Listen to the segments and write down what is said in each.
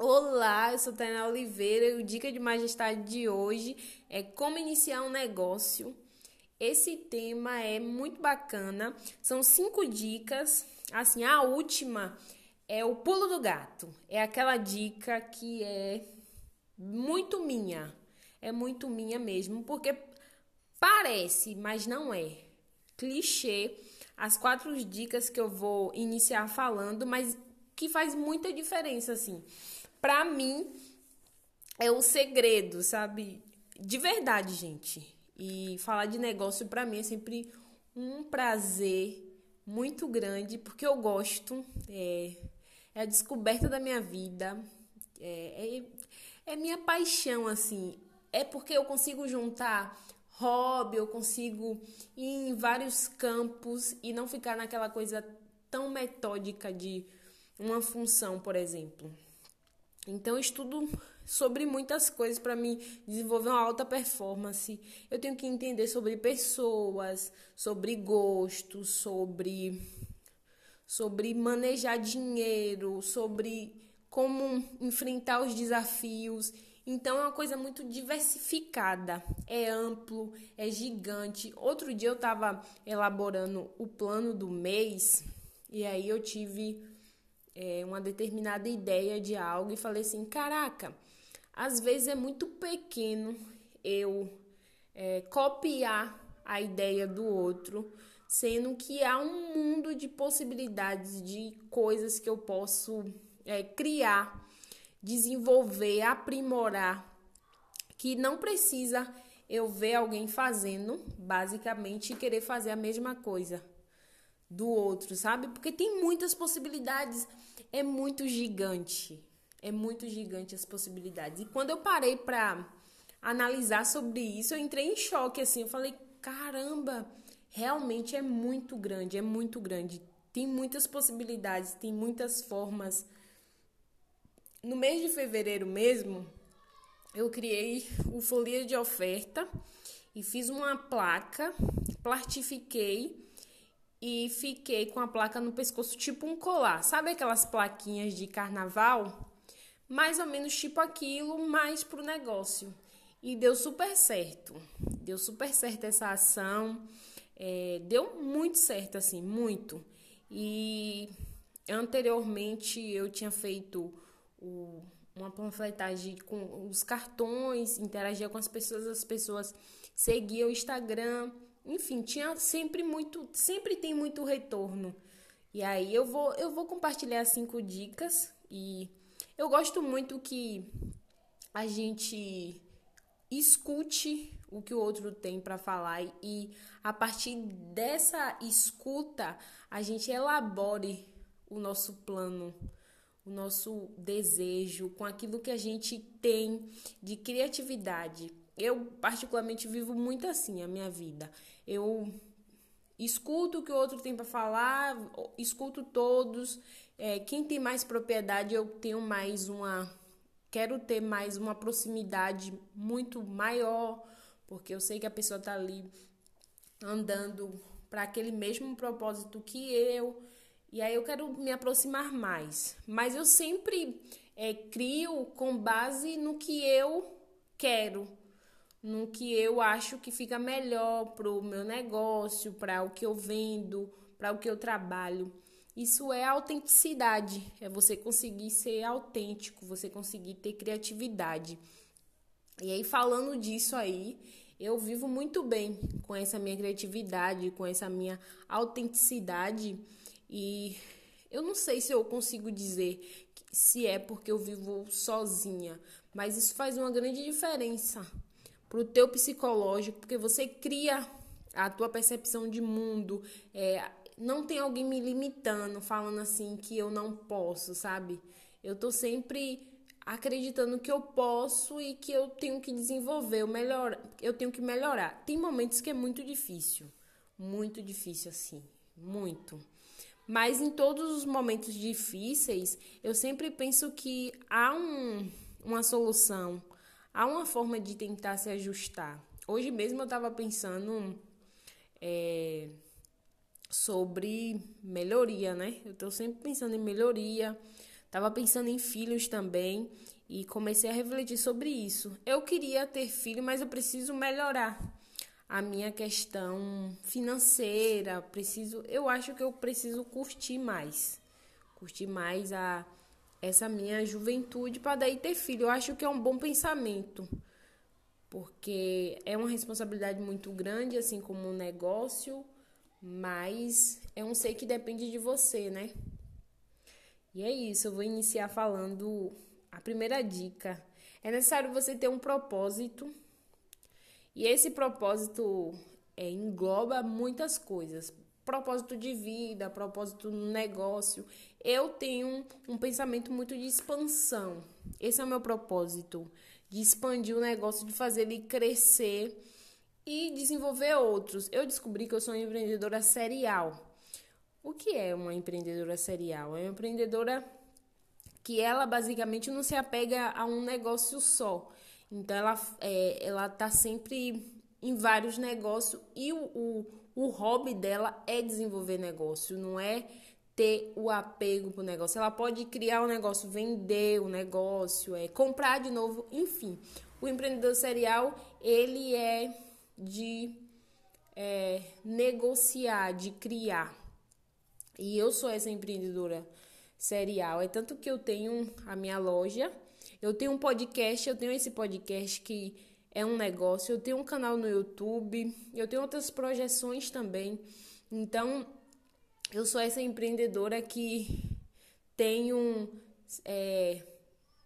Olá, eu sou Tainá Oliveira e o Dica de Majestade de hoje é como iniciar um negócio. Esse tema é muito bacana, são cinco dicas. Assim, a última é o pulo do gato. É aquela dica que é muito minha. É muito minha mesmo, porque parece, mas não é. Clichê. As quatro dicas que eu vou iniciar falando, mas que faz muita diferença, assim para mim é o segredo, sabe? De verdade, gente. E falar de negócio para mim é sempre um prazer muito grande, porque eu gosto, é, é a descoberta da minha vida, é, é, é minha paixão, assim. É porque eu consigo juntar hobby, eu consigo ir em vários campos e não ficar naquela coisa tão metódica de uma função, por exemplo. Então, eu estudo sobre muitas coisas para me desenvolver uma alta performance. Eu tenho que entender sobre pessoas, sobre gostos, sobre sobre manejar dinheiro, sobre como enfrentar os desafios. Então é uma coisa muito diversificada, é amplo, é gigante. Outro dia eu estava elaborando o plano do mês e aí eu tive é, uma determinada ideia de algo e falei assim: caraca, às vezes é muito pequeno eu é, copiar a ideia do outro, sendo que há um mundo de possibilidades de coisas que eu posso é, criar, desenvolver, aprimorar, que não precisa eu ver alguém fazendo, basicamente, e querer fazer a mesma coisa do outro, sabe? Porque tem muitas possibilidades é muito gigante. É muito gigante as possibilidades. E quando eu parei para analisar sobre isso, eu entrei em choque assim. Eu falei: "Caramba, realmente é muito grande, é muito grande. Tem muitas possibilidades, tem muitas formas." No mês de fevereiro mesmo, eu criei o folia de oferta e fiz uma placa, plastifiquei e fiquei com a placa no pescoço, tipo um colar. Sabe aquelas plaquinhas de carnaval? Mais ou menos tipo aquilo, mas pro negócio. E deu super certo. Deu super certo essa ação. É, deu muito certo, assim, muito. E anteriormente eu tinha feito o, uma panfletagem com os cartões, interagia com as pessoas, as pessoas seguiam o Instagram enfim, tinha sempre muito, sempre tem muito retorno. E aí eu vou, eu vou compartilhar cinco dicas e eu gosto muito que a gente escute o que o outro tem para falar e a partir dessa escuta a gente elabore o nosso plano, o nosso desejo com aquilo que a gente tem de criatividade. Eu, particularmente, vivo muito assim a minha vida. Eu escuto o que o outro tem para falar, escuto todos. É, quem tem mais propriedade, eu tenho mais uma. Quero ter mais uma proximidade muito maior, porque eu sei que a pessoa está ali andando para aquele mesmo propósito que eu. E aí eu quero me aproximar mais. Mas eu sempre é, crio com base no que eu quero no que eu acho que fica melhor para o meu negócio, para o que eu vendo, para o que eu trabalho. Isso é autenticidade, é você conseguir ser autêntico, você conseguir ter criatividade. E aí, falando disso aí, eu vivo muito bem com essa minha criatividade, com essa minha autenticidade. E eu não sei se eu consigo dizer se é porque eu vivo sozinha, mas isso faz uma grande diferença para o teu psicológico, porque você cria a tua percepção de mundo. É, não tem alguém me limitando, falando assim que eu não posso, sabe? Eu tô sempre acreditando que eu posso e que eu tenho que desenvolver, eu, melhor, eu tenho que melhorar. Tem momentos que é muito difícil, muito difícil assim, muito. Mas em todos os momentos difíceis, eu sempre penso que há um, uma solução, há uma forma de tentar se ajustar. Hoje mesmo eu estava pensando é, sobre melhoria, né? Eu estou sempre pensando em melhoria, Tava pensando em filhos também e comecei a refletir sobre isso. Eu queria ter filho, mas eu preciso melhorar a minha questão financeira, preciso, eu acho que eu preciso curtir mais. Curtir mais a essa minha juventude para daí ter filho. Eu acho que é um bom pensamento. Porque é uma responsabilidade muito grande, assim como um negócio, mas é um ser que depende de você, né? E é isso, eu vou iniciar falando a primeira dica. É necessário você ter um propósito. E esse propósito é, engloba muitas coisas. Propósito de vida, propósito no negócio. Eu tenho um, pensamento muito de expansão. Esse é o meu propósito. De expandir o negócio, de fazer ele crescer e desenvolver outros. Eu descobri que eu sou uma empreendedora serial. O que é uma empreendedora serial? É uma empreendedora que ela basicamente não se apega a um negócio só. Então ela é, ela tá sempre em vários negócios e o, o, o hobby dela é desenvolver negócio, não é ter o apego pro negócio. Ela pode criar um negócio, vender o um negócio, é comprar de novo, enfim. O empreendedor serial, ele é de é, negociar, de criar. E eu sou essa empreendedora serial. É tanto que eu tenho a minha loja, eu tenho um podcast, eu tenho esse podcast que é um negócio, eu tenho um canal no YouTube, eu tenho outras projeções também. Então, eu sou essa empreendedora que tem um, é,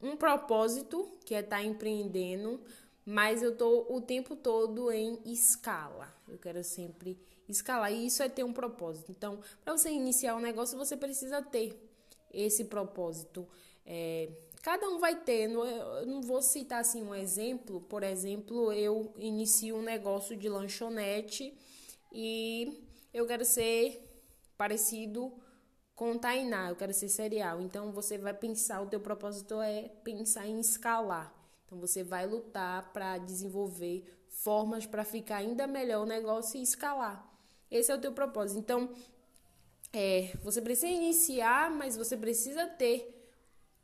um propósito, que é estar tá empreendendo, mas eu tô o tempo todo em escala. Eu quero sempre escalar. E isso é ter um propósito. Então, para você iniciar um negócio, você precisa ter esse propósito. É, cada um vai ter. Eu não vou citar assim um exemplo. Por exemplo, eu inicio um negócio de lanchonete e eu quero ser parecido com Tainá, eu quero ser serial. Então você vai pensar, o teu propósito é pensar em escalar. Então você vai lutar para desenvolver formas para ficar ainda melhor o negócio e escalar. Esse é o teu propósito. Então, é, você precisa iniciar, mas você precisa ter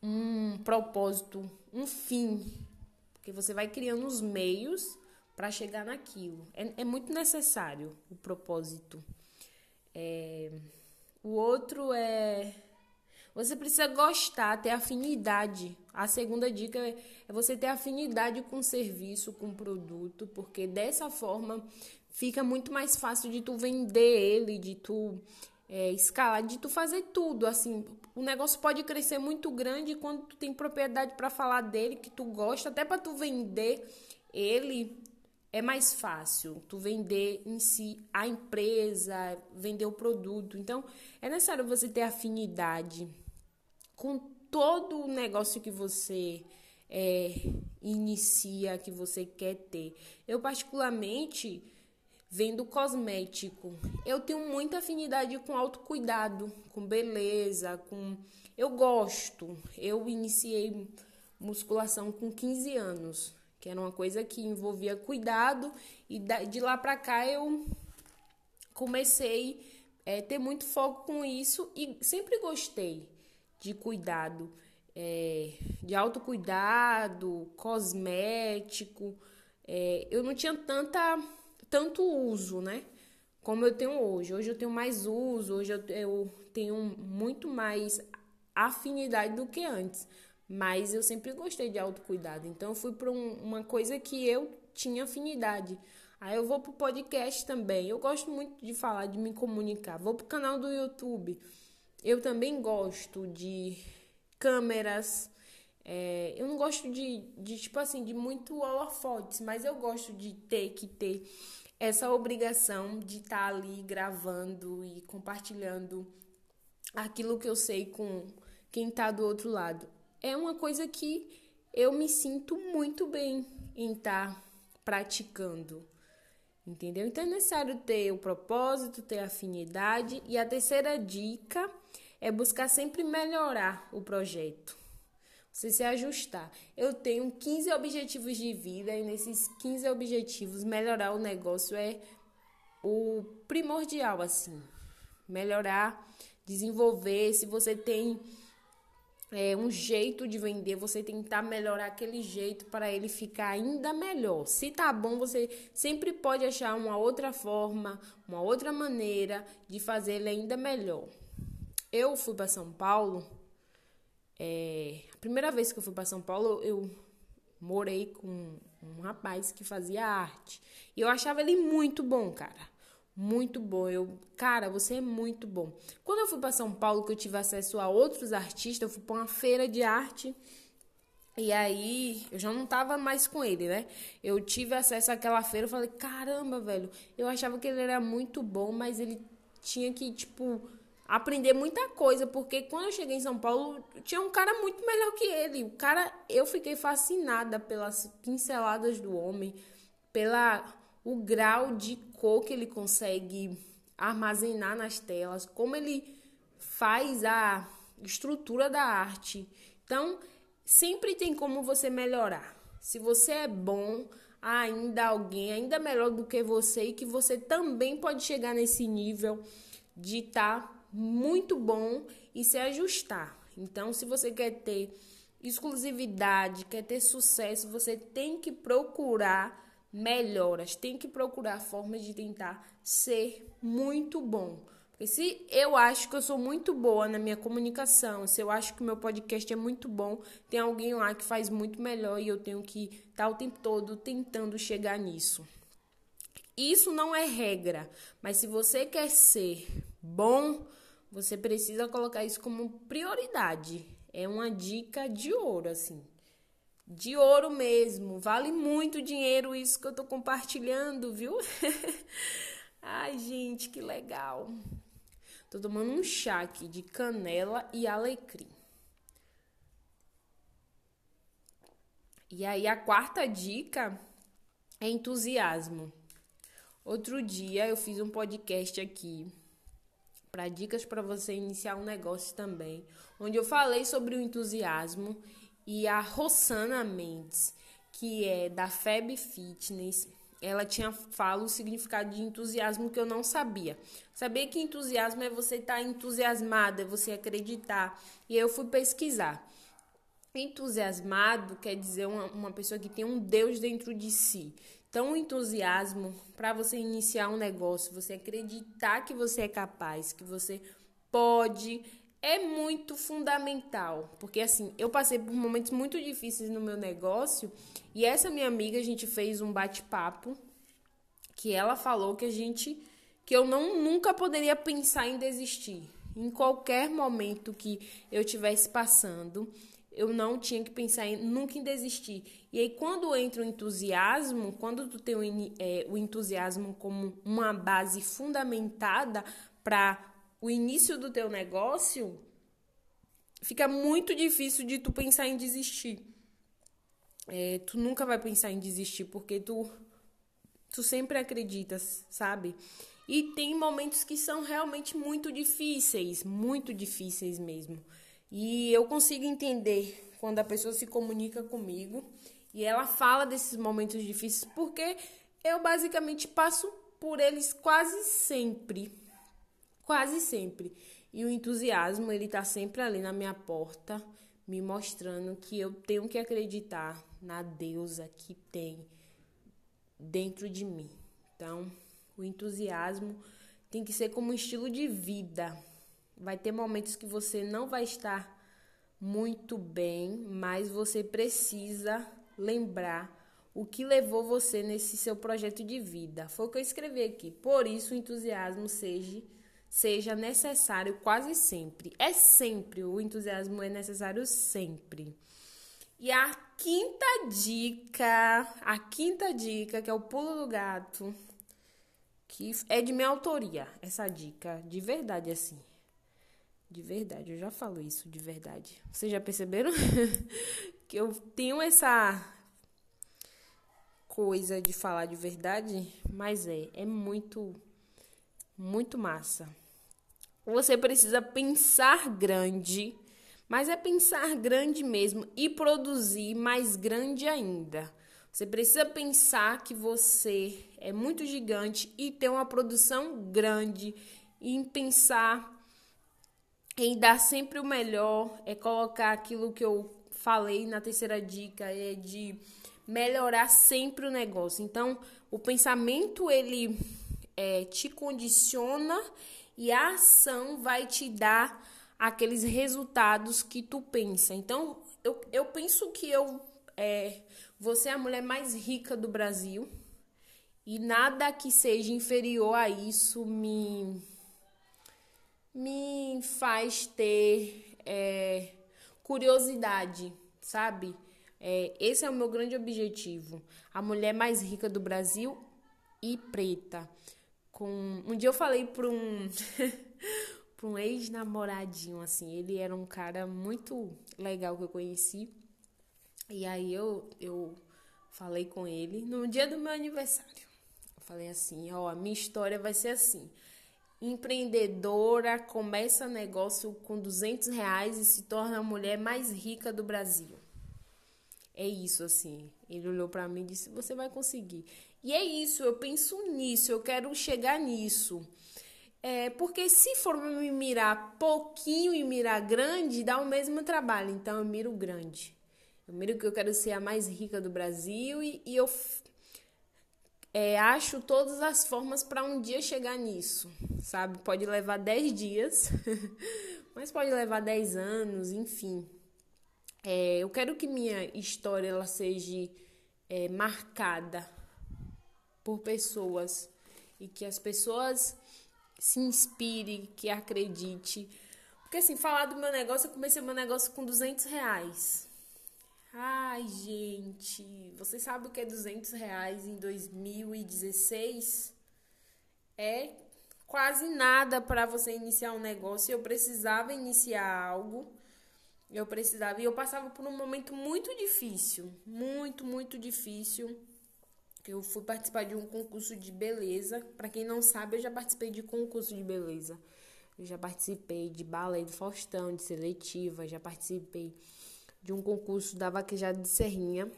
um propósito, um fim, porque você vai criando os meios para chegar naquilo. É, é, muito necessário o propósito. É, o outro é você precisa gostar, ter afinidade. A segunda dica é você ter afinidade com o serviço, com o produto, porque dessa forma fica muito mais fácil de tu vender ele, de tu é, escalar, de tu fazer tudo. Assim, o negócio pode crescer muito grande quando tu tem propriedade para falar dele, que tu gosta, até para tu vender ele é mais fácil tu vender em si a empresa, vender o produto. Então, é necessário você ter afinidade com todo o negócio que você é, inicia, que você quer ter. Eu, particularmente, vendo cosmético. Eu tenho muita afinidade com autocuidado, com beleza, com eu gosto. Eu iniciei musculação com 15 anos, que era uma coisa que envolvia cuidado e de lá para cá eu comecei a é, ter muito foco com isso e sempre gostei de cuidado, é, de autocuidado, cosmético. É, eu não tinha tanta tanto uso, né? Como eu tenho hoje. Hoje eu tenho mais uso, hoje eu, eu tenho muito mais afinidade do que antes. Mas eu sempre gostei de autocuidado. Então eu fui para um, uma coisa que eu tinha afinidade. Aí eu vou pro podcast também. Eu gosto muito de falar, de me comunicar. Vou pro canal do YouTube. Eu também gosto de câmeras. É, eu não gosto de, de, tipo assim, de muito holofotes, mas eu gosto de ter que ter essa obrigação de estar tá ali gravando e compartilhando aquilo que eu sei com quem está do outro lado. É uma coisa que eu me sinto muito bem em estar tá praticando. Entendeu? Então é necessário ter o propósito, ter afinidade. E a terceira dica é buscar sempre melhorar o projeto você se ajustar. Eu tenho 15 objetivos de vida e nesses 15 objetivos melhorar o negócio é o primordial assim. Melhorar, desenvolver, se você tem é, um jeito de vender, você tentar melhorar aquele jeito para ele ficar ainda melhor. Se tá bom, você sempre pode achar uma outra forma, uma outra maneira de fazer ele ainda melhor. Eu fui para São Paulo, é, a primeira vez que eu fui para São Paulo, eu morei com um rapaz que fazia arte. E eu achava ele muito bom, cara muito bom. Eu, cara, você é muito bom. Quando eu fui para São Paulo, que eu tive acesso a outros artistas, eu fui para uma feira de arte. E aí, eu já não tava mais com ele, né? Eu tive acesso àquela feira, eu falei, caramba, velho, eu achava que ele era muito bom, mas ele tinha que, tipo, aprender muita coisa, porque quando eu cheguei em São Paulo, tinha um cara muito melhor que ele. O cara, eu fiquei fascinada pelas pinceladas do homem, pela o grau de cor que ele consegue armazenar nas telas, como ele faz a estrutura da arte. Então, sempre tem como você melhorar. Se você é bom, ainda alguém ainda melhor do que você e que você também pode chegar nesse nível de estar tá muito bom e se ajustar. Então, se você quer ter exclusividade, quer ter sucesso, você tem que procurar melhoras, tem que procurar formas de tentar ser muito bom. Porque se eu acho que eu sou muito boa na minha comunicação, se eu acho que o meu podcast é muito bom, tem alguém lá que faz muito melhor e eu tenho que estar tá o tempo todo tentando chegar nisso. Isso não é regra, mas se você quer ser bom, você precisa colocar isso como prioridade. É uma dica de ouro, assim de ouro mesmo. Vale muito dinheiro isso que eu tô compartilhando, viu? Ai, gente, que legal. Tô tomando um chá aqui de canela e alecrim. E aí a quarta dica é entusiasmo. Outro dia eu fiz um podcast aqui para dicas para você iniciar um negócio também, onde eu falei sobre o entusiasmo e a Rossana Mendes, que é da Feb Fitness, ela tinha fala o significado de entusiasmo que eu não sabia. Saber que entusiasmo é você estar tá entusiasmado, é você acreditar. E eu fui pesquisar. Entusiasmado quer dizer uma, uma pessoa que tem um Deus dentro de si. Então, o entusiasmo para você iniciar um negócio, você acreditar que você é capaz, que você pode, é muito fundamental, porque assim, eu passei por momentos muito difíceis no meu negócio e essa minha amiga, a gente fez um bate-papo que ela falou que a gente que eu não nunca poderia pensar em desistir. Em qualquer momento que eu tivesse passando, eu não tinha que pensar em, nunca em desistir. E aí, quando entra o entusiasmo, quando tu tem o, é, o entusiasmo como uma base fundamentada para o início do teu negócio, fica muito difícil de tu pensar em desistir. É, tu nunca vai pensar em desistir porque tu tu sempre acreditas, sabe? E tem momentos que são realmente muito difíceis, muito difíceis mesmo. E eu consigo entender quando a pessoa se comunica comigo e ela fala desses momentos difíceis porque eu basicamente passo por eles quase sempre quase sempre. E o entusiasmo, ele tá sempre ali na minha porta, me mostrando que eu tenho que acreditar na deusa que tem dentro de mim. Então, o entusiasmo tem que ser como um estilo de vida. Vai ter momentos que você não vai estar muito bem, mas você precisa lembrar o que levou você nesse seu projeto de vida. Foi o que eu escrevi aqui. Por isso, o entusiasmo seja seja necessário quase sempre. É sempre, o entusiasmo é necessário sempre. E a quinta dica, a quinta dica, que é o pulo do gato, que é de minha autoria, essa dica, de verdade, assim. De verdade, eu já falo isso de verdade. Vocês já perceberam? que eu tenho essa coisa de falar de verdade, mas é, é muito muito massa. Você precisa pensar grande, mas é pensar grande mesmo e produzir mais grande ainda. Você precisa pensar que você é muito gigante e ter uma produção grande e pensar em dar sempre o melhor, é colocar aquilo que eu falei na terceira dica, é de melhorar sempre o negócio. Então, o pensamento ele é, te condiciona e a ação vai te dar aqueles resultados que tu pensa. Então, eu, eu penso que eu é, você é a mulher mais rica do Brasil e nada que seja inferior a isso me me faz ter é, curiosidade, sabe? É, esse é o meu grande objetivo. A mulher mais rica do Brasil e preta. Com um dia eu falei para um para um ex-namoradinho assim, ele era um cara muito legal que eu conheci. E aí eu eu falei com ele no dia do meu aniversário. Eu falei assim, ó, a minha história vai ser assim empreendedora, começa negócio com 200 reais e se torna a mulher mais rica do Brasil. É isso, assim. Ele olhou para mim e disse: Você vai conseguir. E é isso, eu penso nisso, eu quero chegar nisso. É, porque se for me mirar pouquinho e mirar grande, dá o mesmo trabalho. Então eu miro grande. Eu miro que eu quero ser a mais rica do Brasil e, e eu é, acho todas as formas para um dia chegar nisso, sabe? Pode levar 10 dias, mas pode levar 10 anos, enfim. É, eu quero que minha história ela seja é, marcada por pessoas e que as pessoas se inspirem, que acredite. Porque assim, falar do meu negócio, eu comecei meu negócio com 200 reais. Ai, gente, você sabe o que é 200 reais em 2016? É quase nada para você iniciar um negócio. Eu precisava iniciar algo. Eu precisava. E eu passava por um momento muito difícil. Muito, muito difícil. Eu fui participar de um concurso de beleza. Para quem não sabe, eu já participei de concurso de beleza. Eu já participei de balé do Faustão, de seletiva, já participei de um concurso da vaquejada de Serrinha.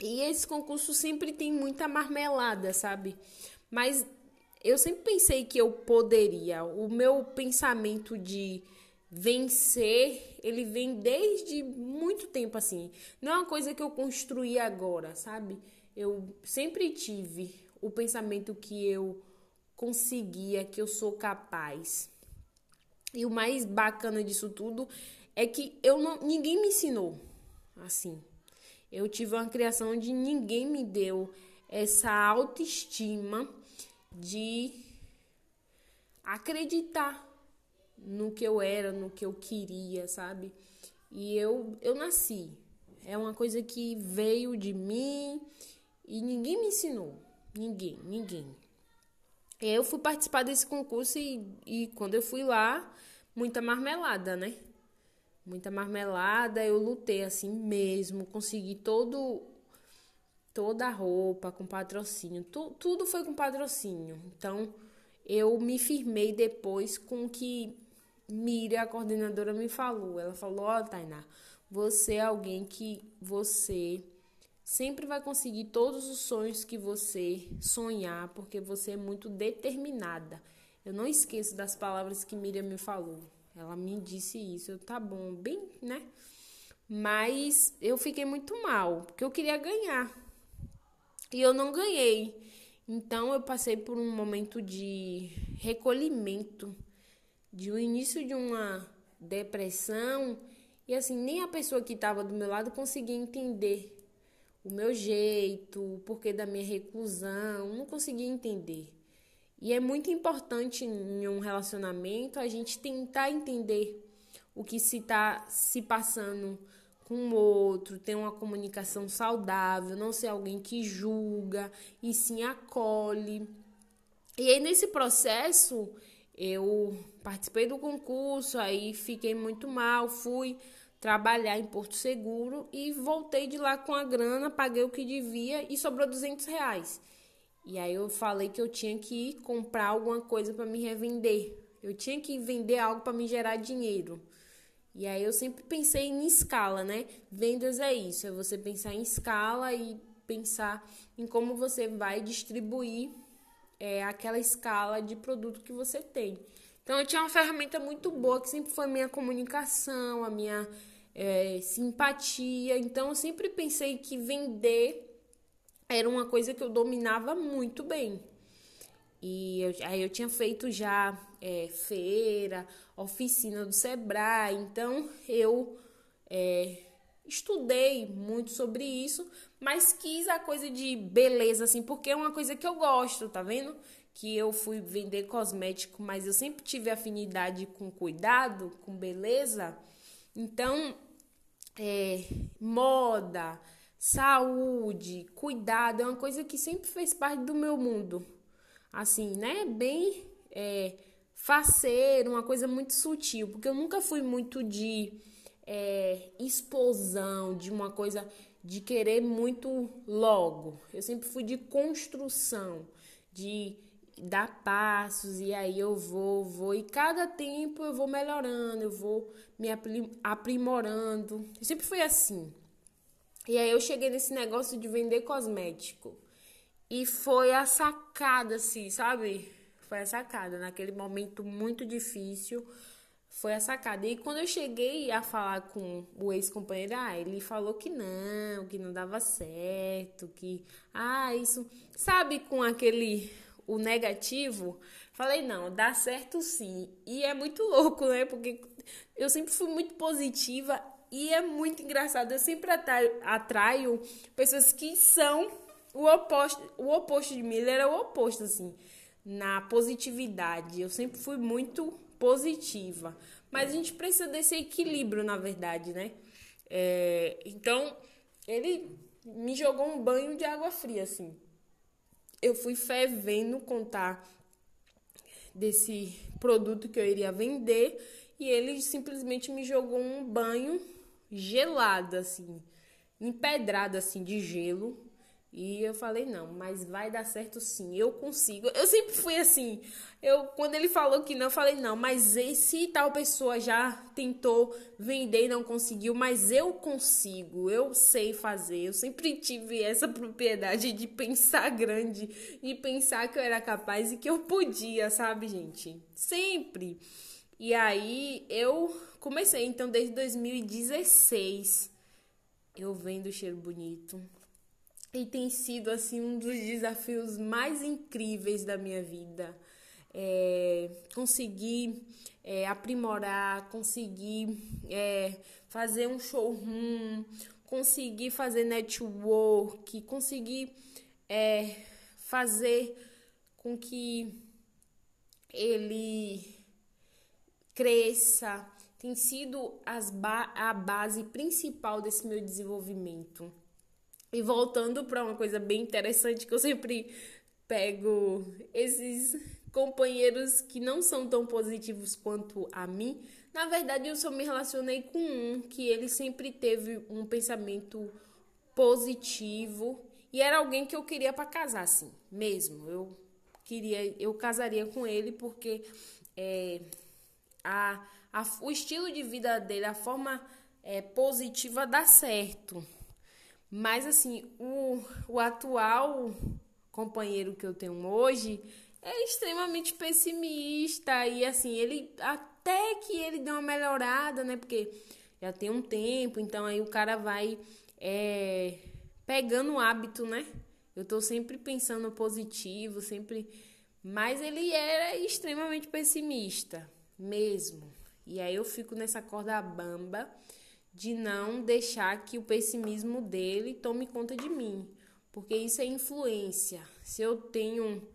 E esse concurso sempre tem muita marmelada, sabe? Mas eu sempre pensei que eu poderia. O meu pensamento de vencer, ele vem desde muito tempo assim. Não é uma coisa que eu construí agora, sabe? Eu sempre tive o pensamento que eu conseguia, que eu sou capaz. E o mais bacana disso tudo é que eu não, ninguém me ensinou assim. Eu tive uma criação onde ninguém me deu essa autoestima de acreditar no que eu era, no que eu queria, sabe? E eu, eu nasci. É uma coisa que veio de mim e ninguém me ensinou. Ninguém, ninguém. Eu fui participar desse concurso e, e quando eu fui lá, muita marmelada, né? muita marmelada, eu lutei assim mesmo, consegui todo toda a roupa com patrocínio, tu, tudo foi com patrocínio. Então, eu me firmei depois com que Miriam, a coordenadora, me falou. Ela falou: Ó, oh, Tainá, você é alguém que você sempre vai conseguir todos os sonhos que você sonhar, porque você é muito determinada. Eu não esqueço das palavras que Miriam me falou. Ela me disse isso. Eu, tá bom, bem, né? Mas eu fiquei muito mal, porque eu queria ganhar. E eu não ganhei. Então eu passei por um momento de recolhimento, de o um início de uma depressão, e assim, nem a pessoa que estava do meu lado conseguia entender o meu jeito, o porquê da minha reclusão, não conseguia entender. E é muito importante em um relacionamento a gente tentar entender o que se está se passando com o outro, ter uma comunicação saudável, não ser alguém que julga e sim acolhe. E aí nesse processo eu participei do concurso, aí fiquei muito mal, fui trabalhar em Porto Seguro e voltei de lá com a grana, paguei o que devia e sobrou 200 reais. E aí eu falei que eu tinha que comprar alguma coisa para me revender. Eu tinha que vender algo para me gerar dinheiro. E aí eu sempre pensei em escala, né? Vendas é isso, é você pensar em escala e pensar em como você vai distribuir é, aquela escala de produto que você tem. Então eu tinha uma ferramenta muito boa que sempre foi a minha comunicação, a minha é, simpatia. Então eu sempre pensei que vender era uma coisa que eu dominava muito bem. E eu, aí eu tinha feito já é, feira, oficina do Sebrae, então eu é, estudei muito sobre isso, mas quis a coisa de beleza, assim, porque é uma coisa que eu gosto, tá vendo? Que eu fui vender cosmético, mas eu sempre tive afinidade com cuidado, com beleza. Então, é, moda, saúde, cuidado, é uma coisa que sempre fez parte do meu mundo. Assim, né? Bem é, faceiro, uma coisa muito sutil, porque eu nunca fui muito de é, explosão, de uma coisa de querer muito logo. Eu sempre fui de construção, de dar passos e aí eu vou, vou e cada tempo eu vou melhorando, eu vou me aprimorando. Eu sempre fui assim. E aí eu cheguei nesse negócio de vender cosmético. E foi a sacada, assim, sabe? Foi a sacada. Naquele momento muito difícil, foi a sacada. E quando eu cheguei a falar com o ex-companheiro, ah, ele falou que não, que não dava certo, que. Ah, isso. Sabe, com aquele. O negativo. Falei, não, dá certo sim. E é muito louco, né? Porque eu sempre fui muito positiva e é muito engraçado. Eu sempre atraio, atraio pessoas que são o oposto. O oposto de mim, ele era o oposto, assim, na positividade. Eu sempre fui muito positiva. Mas a gente precisa desse equilíbrio, na verdade, né? É, então, ele me jogou um banho de água fria, assim. Eu fui fervendo contar desse produto que eu iria vender e ele simplesmente me jogou um banho gelado, assim, empedrado, assim, de gelo. E eu falei, não, mas vai dar certo sim, eu consigo. Eu sempre fui assim. Eu, quando ele falou que não, eu falei, não, mas esse tal pessoa já tentou vender e não conseguiu, mas eu consigo, eu sei fazer. Eu sempre tive essa propriedade de pensar grande, de pensar que eu era capaz e que eu podia, sabe, gente? Sempre. E aí eu comecei, então, desde 2016, eu vendo cheiro bonito. E tem sido, assim, um dos desafios mais incríveis da minha vida. É, conseguir é, aprimorar, conseguir é, fazer um showroom, conseguir fazer network, conseguir é, fazer com que ele cresça, tem sido as ba a base principal desse meu desenvolvimento. E voltando para uma coisa bem interessante que eu sempre pego esses companheiros que não são tão positivos quanto a mim. Na verdade, eu só me relacionei com um que ele sempre teve um pensamento positivo e era alguém que eu queria para casar, assim, mesmo. Eu queria, eu casaria com ele porque é, a, a, o estilo de vida dele, a forma é, positiva dá certo. Mas assim, o, o atual companheiro que eu tenho hoje é extremamente pessimista e assim, ele até que ele deu uma melhorada, né? Porque já tem um tempo, então aí o cara vai é, pegando o hábito, né? Eu tô sempre pensando positivo, sempre. Mas ele era extremamente pessimista mesmo. E aí eu fico nessa corda bamba de não deixar que o pessimismo dele tome conta de mim, porque isso é influência. Se eu tenho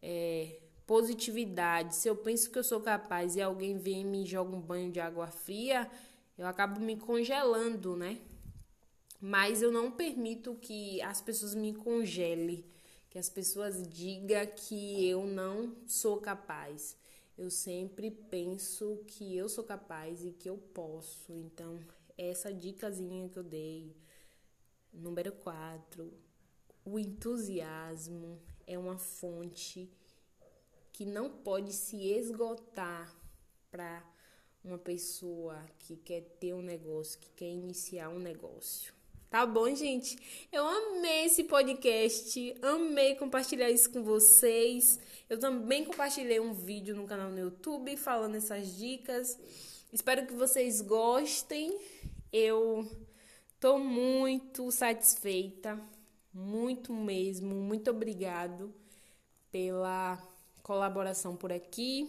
é, positividade, se eu penso que eu sou capaz e alguém vem e me joga um banho de água fria, eu acabo me congelando, né? Mas eu não permito que as pessoas me congelem, que as pessoas digam que eu não sou capaz eu sempre penso que eu sou capaz e que eu posso. Então, essa dicasinha que eu dei, número 4, o entusiasmo é uma fonte que não pode se esgotar para uma pessoa que quer ter um negócio, que quer iniciar um negócio. Tá bom, gente? Eu amei esse podcast, amei compartilhar isso com vocês. Eu também compartilhei um vídeo no canal no YouTube falando essas dicas. Espero que vocês gostem. Eu tô muito satisfeita, muito mesmo. Muito obrigado pela colaboração por aqui,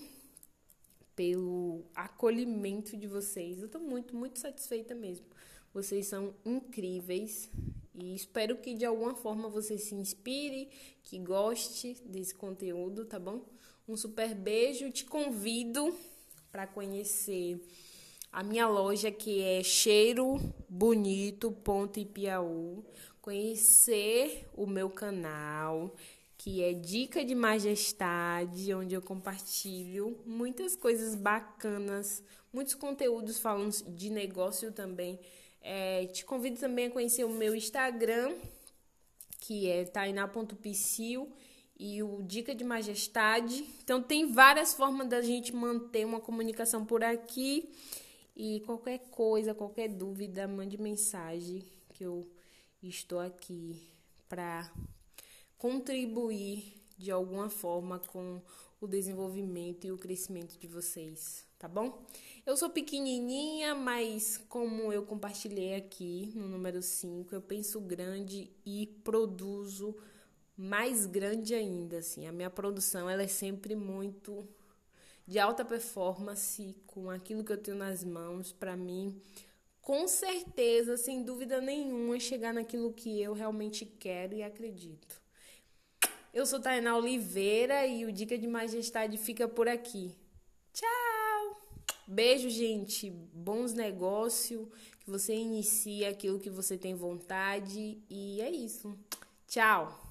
pelo acolhimento de vocês. Eu tô muito, muito satisfeita mesmo. Vocês são incríveis e espero que de alguma forma você se inspire, que goste desse conteúdo, tá bom? Um super beijo, te convido para conhecer a minha loja que é Cheiro Bonito Ponto Ipiaú, conhecer o meu canal que é Dica de Majestade, onde eu compartilho muitas coisas bacanas, muitos conteúdos falando de negócio também. É, te convido também a conhecer o meu Instagram, que é tainá.psil e o Dica de Majestade. Então tem várias formas da gente manter uma comunicação por aqui. E qualquer coisa, qualquer dúvida, mande mensagem que eu estou aqui para contribuir de alguma forma com o desenvolvimento e o crescimento de vocês, tá bom? Eu sou pequenininha, mas como eu compartilhei aqui no número 5, eu penso grande e produzo mais grande ainda, assim. A minha produção, ela é sempre muito de alta performance com aquilo que eu tenho nas mãos para mim. Com certeza, sem dúvida nenhuma, chegar naquilo que eu realmente quero e acredito. Eu sou Tainá Oliveira e o Dica de Majestade fica por aqui. Tchau! Beijo, gente. Bons negócios. Que você inicie aquilo que você tem vontade. E é isso. Tchau!